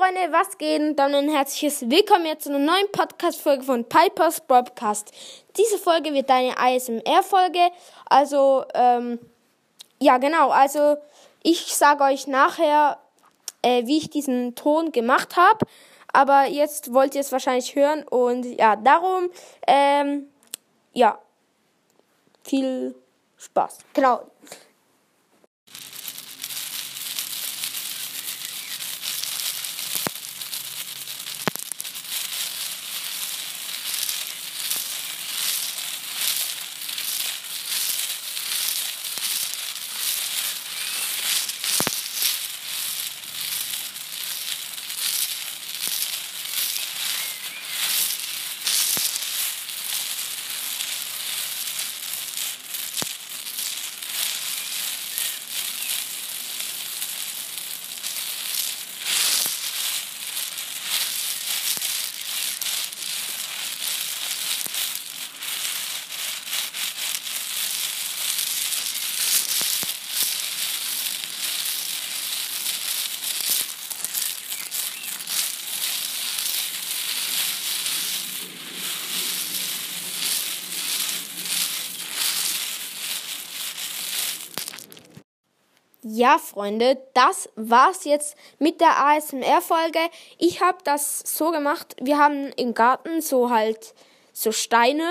Freunde, was geht? Dann ein herzliches Willkommen jetzt zu einer neuen Podcast-Folge von Piper's Broadcast. Diese Folge wird eine ASMR-Folge. Also, ähm, ja, genau. Also, ich sage euch nachher, äh, wie ich diesen Ton gemacht habe. Aber jetzt wollt ihr es wahrscheinlich hören und ja, darum, ähm, ja, viel Spaß. Genau. Ja, Freunde, das war's jetzt mit der ASMR-Folge. Ich habe das so gemacht. Wir haben im Garten so halt so Steine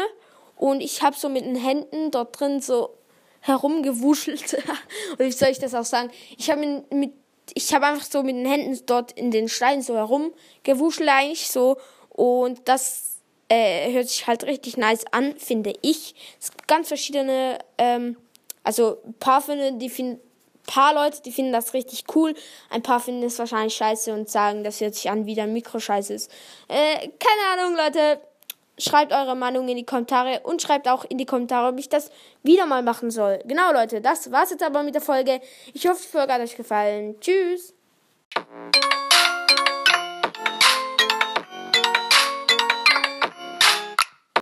und ich habe so mit den Händen dort drin so herumgewuschelt. Und wie soll ich das auch sagen? Ich habe mit ich habe einfach so mit den Händen dort in den Steinen so herumgewuschelt eigentlich so und das äh, hört sich halt richtig nice an, finde ich. Es gibt ganz verschiedene, ähm, also ein paar finden, die finden paar Leute, die finden das richtig cool. Ein paar finden es wahrscheinlich scheiße und sagen, das hört sich an, wie dein Mikro scheiße ist. Äh, keine Ahnung, Leute. Schreibt eure Meinung in die Kommentare und schreibt auch in die Kommentare, ob ich das wieder mal machen soll. Genau, Leute, das war's jetzt aber mit der Folge. Ich hoffe, die Folge hat euch gefallen. Tschüss.